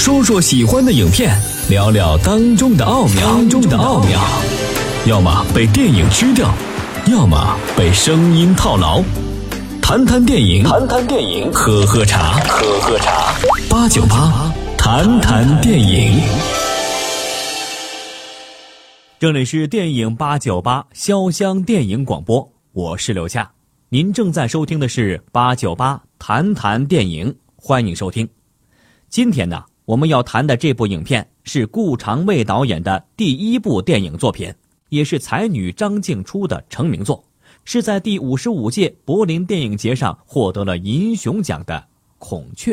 说说喜欢的影片，聊聊当中的奥妙。当中的奥妙，要么被电影吃掉，要么被声音套牢。谈谈电影，谈谈电影，喝喝茶，喝喝茶。八九八，谈谈电影。这里是电影八九八潇湘电影广播，我是刘夏。您正在收听的是八九八谈谈电影，欢迎收听。今天呢？我们要谈的这部影片是顾长卫导演的第一部电影作品，也是才女张静初的成名作，是在第五十五届柏林电影节上获得了银熊奖的《孔雀》。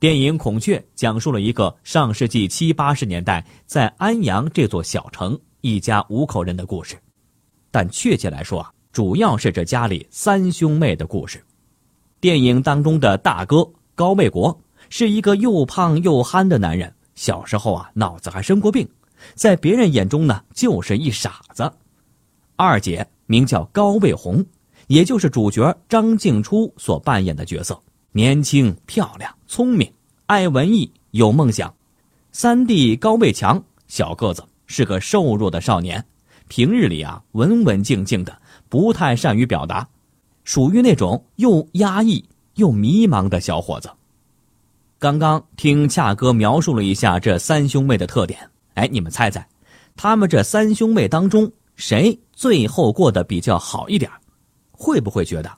电影《孔雀》讲述了一个上世纪七八十年代在安阳这座小城一家五口人的故事，但确切来说啊，主要是这家里三兄妹的故事。电影当中的大哥高卫国。是一个又胖又憨的男人，小时候啊脑子还生过病，在别人眼中呢就是一傻子。二姐名叫高卫红，也就是主角张静初所扮演的角色，年轻漂亮、聪明、爱文艺、有梦想。三弟高卫强，小个子，是个瘦弱的少年，平日里啊文文静静的，不太善于表达，属于那种又压抑又迷茫的小伙子。刚刚听恰哥描述了一下这三兄妹的特点，哎，你们猜猜，他们这三兄妹当中谁最后过得比较好一点？会不会觉得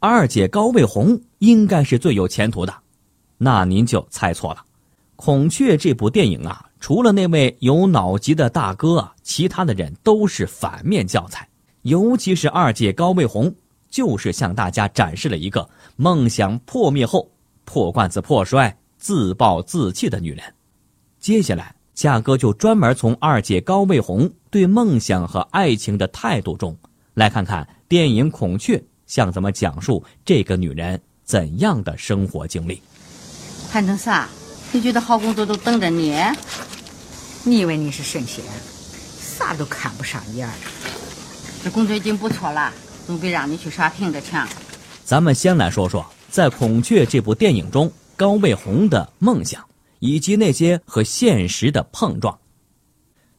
二姐高卫红应该是最有前途的？那您就猜错了。《孔雀》这部电影啊，除了那位有脑疾的大哥啊，其他的人都是反面教材。尤其是二姐高卫红，就是向大家展示了一个梦想破灭后破罐子破摔。自暴自弃的女人，接下来夏哥就专门从二姐高卫红对梦想和爱情的态度中，来看看电影《孔雀》向咱们讲述这个女人怎样的生活经历。谈成啥？你觉得好工作都等着你？你以为你是神仙？啥都看不上眼儿。这工作已经不错了，总比让你去刷屏的强。咱们先来说说，在《孔雀》这部电影中。高卫红的梦想，以及那些和现实的碰撞。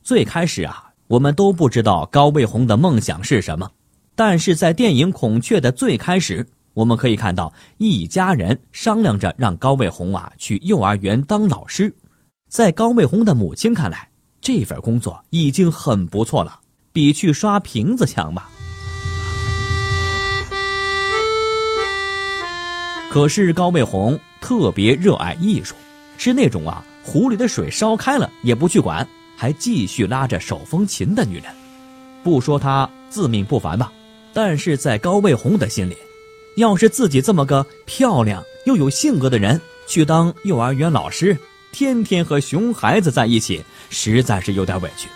最开始啊，我们都不知道高卫红的梦想是什么，但是在电影《孔雀》的最开始，我们可以看到一家人商量着让高卫红啊去幼儿园当老师。在高卫红的母亲看来，这份工作已经很不错了，比去刷瓶子强吧。可是高卫红。特别热爱艺术，是那种啊，壶里的水烧开了也不去管，还继续拉着手风琴的女人。不说她自命不凡吧，但是在高卫红的心里，要是自己这么个漂亮又有性格的人去当幼儿园老师，天天和熊孩子在一起，实在是有点委屈。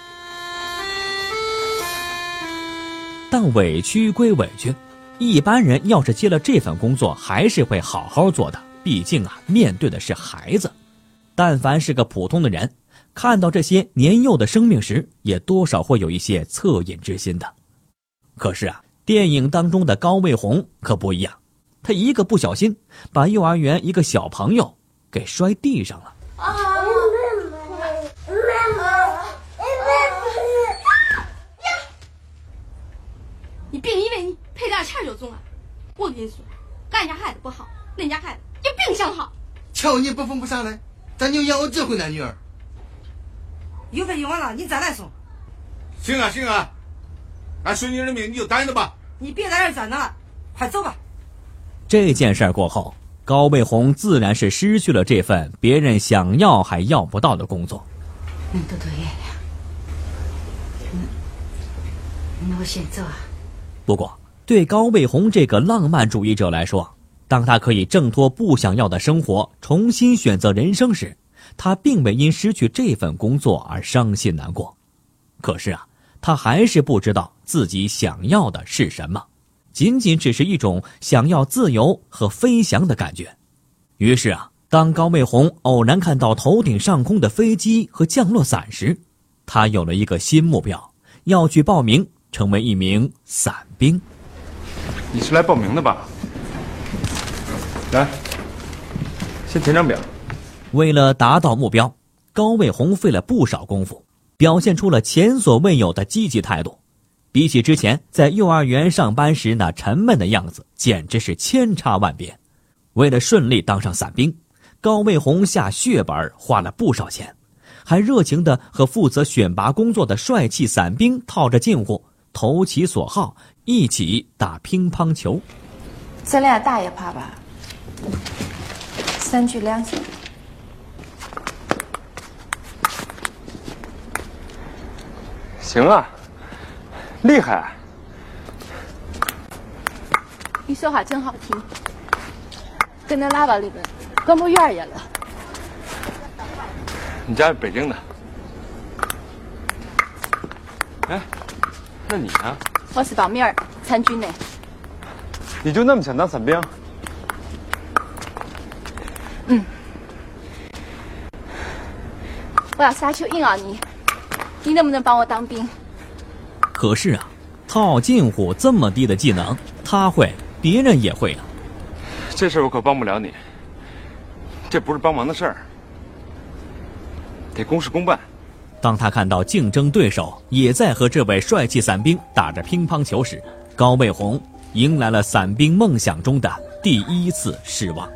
但委屈归委屈，一般人要是接了这份工作，还是会好好做的。毕竟啊，面对的是孩子，但凡是个普通的人，看到这些年幼的生命时，也多少会有一些恻隐之心的。可是啊，电影当中的高卫红可不一样，他一个不小心，把幼儿园一个小朋友给摔地上了。啊！你别以为你赔点钱就中了，我跟你说，俺家孩子不好，恁家孩子。你别想好，瞧你不疯不傻的，咱就养我这回男女儿。邮费用完了，你再来送。行啊行啊，俺孙女的命你就担着吧。你别在这站着了，快走吧。这件事过后，高卫红自然是失去了这份别人想要还要不到的工作。你多多爷爷，那我先走啊。不过，对高卫红这个浪漫主义者来说，当他可以挣脱不想要的生活，重新选择人生时，他并未因失去这份工作而伤心难过。可是啊，他还是不知道自己想要的是什么，仅仅只是一种想要自由和飞翔的感觉。于是啊，当高卫红偶然看到头顶上空的飞机和降落伞时，他有了一个新目标，要去报名成为一名伞兵。你是来报名的吧？来，先填张表，为了达到目标，高卫红费了不少功夫，表现出了前所未有的积极态度。比起之前在幼儿园上班时那沉闷的样子，简直是千差万别。为了顺利当上伞兵，高卫红下血本花了不少钱，还热情地和负责选拔工作的帅气伞兵套着近乎，投其所好，一起打乒乓球。咱俩打一趴吧，三局两胜。行啊，厉害！你说话真好听，跟那喇叭里边跟不远也了。你家是北京的？哎，那你呢？我是报名儿参军的。你就那么想当伞兵？我要杀球赢了你，你能不能帮我当兵？可是啊，套近乎这么低的技能，他会，别人也会啊。这事我可帮不了你，这不是帮忙的事儿，得公事公办。当他看到竞争对手也在和这位帅气伞兵打着乒乓球时，高卫红迎来了伞兵梦想中的第一次失望。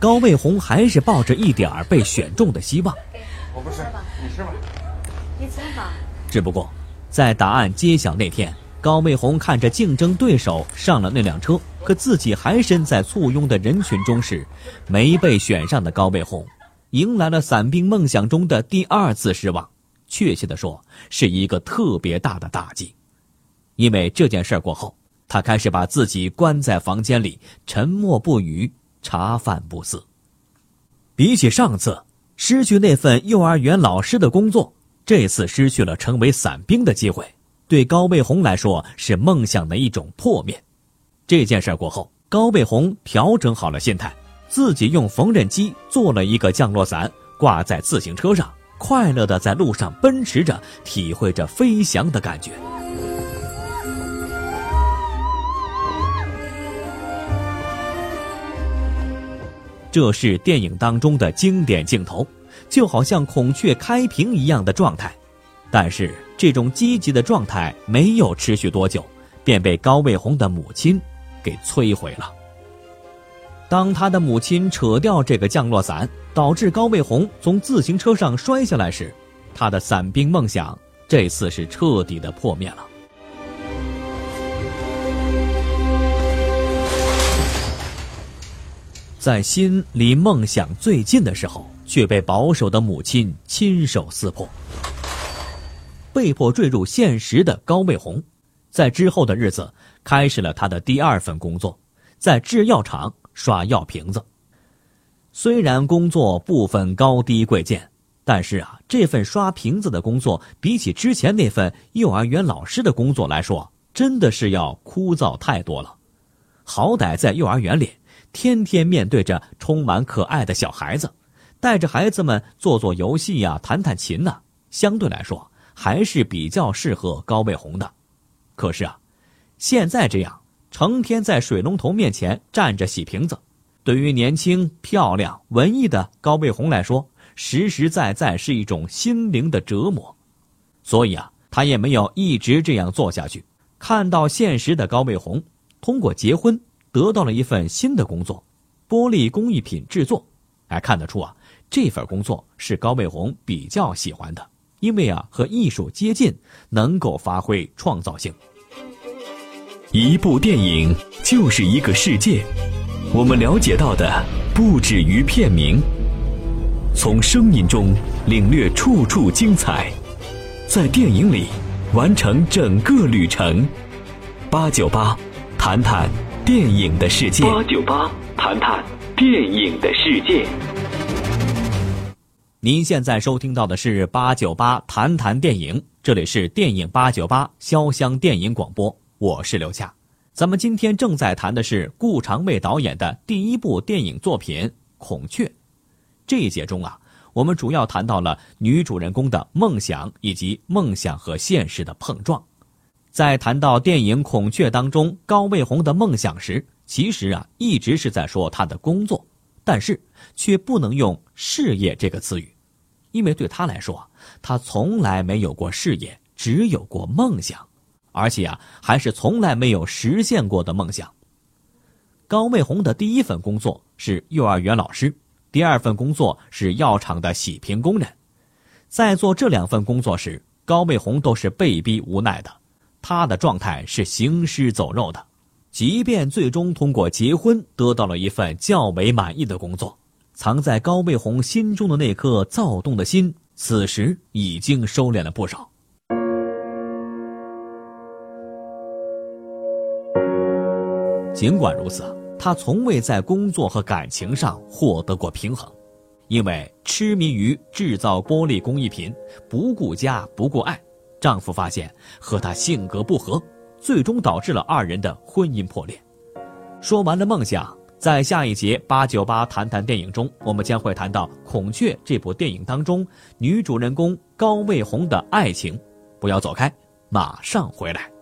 高卫红还是抱着一点儿被选中的希望。我不吃，你吃吧。你吃吧。只不过，在答案揭晓那天，高卫红看着竞争对手上了那辆车，可自己还身在簇拥的人群中时，没被选上的高卫红，迎来了伞兵梦想中的第二次失望。确切的说，是一个特别大的打击。因为这件事过后，他开始把自己关在房间里，沉默不语。茶饭不思。比起上次失去那份幼儿园老师的工作，这次失去了成为伞兵的机会，对高卫红来说是梦想的一种破灭。这件事过后，高卫红调整好了心态，自己用缝纫机做了一个降落伞，挂在自行车上，快乐的在路上奔驰着，体会着飞翔的感觉。这是电影当中的经典镜头，就好像孔雀开屏一样的状态。但是这种积极的状态没有持续多久，便被高卫红的母亲给摧毁了。当他的母亲扯掉这个降落伞，导致高卫红从自行车上摔下来时，他的伞兵梦想这次是彻底的破灭了。在心离梦想最近的时候，却被保守的母亲亲手撕破。被迫坠入现实的高卫红，在之后的日子开始了他的第二份工作，在制药厂刷药瓶子。虽然工作不分高低贵贱，但是啊，这份刷瓶子的工作比起之前那份幼儿园老师的工作来说，真的是要枯燥太多了。好歹在幼儿园里。天天面对着充满可爱的小孩子，带着孩子们做做游戏呀、弹弹琴呢，相对来说还是比较适合高卫红的。可是啊，现在这样成天在水龙头面前站着洗瓶子，对于年轻、漂亮、文艺的高卫红来说，实实在在是一种心灵的折磨。所以啊，他也没有一直这样做下去。看到现实的高卫红，通过结婚。得到了一份新的工作，玻璃工艺品制作。哎，看得出啊，这份工作是高卫红比较喜欢的，因为啊和艺术接近，能够发挥创造性。一部电影就是一个世界，我们了解到的不止于片名，从声音中领略处处精彩，在电影里完成整个旅程。八九八，谈谈。电影的世界，八九八谈谈电影的世界。您现在收听到的是八九八谈谈电影，这里是电影八九八潇湘电影广播，我是刘恰。咱们今天正在谈的是顾长卫导演的第一部电影作品《孔雀》。这一节中啊，我们主要谈到了女主人公的梦想以及梦想和现实的碰撞。在谈到电影《孔雀》当中高卫红的梦想时，其实啊一直是在说他的工作，但是却不能用事业这个词语，因为对他来说，他从来没有过事业，只有过梦想，而且啊还是从来没有实现过的梦想。高卫红的第一份工作是幼儿园老师，第二份工作是药厂的洗瓶工人。在做这两份工作时，高卫红都是被逼无奈的，他的状态是行尸走肉的。即便最终通过结婚得到了一份较为满意的工作，藏在高卫红心中的那颗躁动的心，此时已经收敛了不少。尽管如此。他从未在工作和感情上获得过平衡，因为痴迷于制造玻璃工艺品，不顾家不顾爱。丈夫发现和她性格不合，最终导致了二人的婚姻破裂。说完了梦想，在下一节八九八谈谈电影中，我们将会谈到《孔雀》这部电影当中女主人公高卫红的爱情。不要走开，马上回来。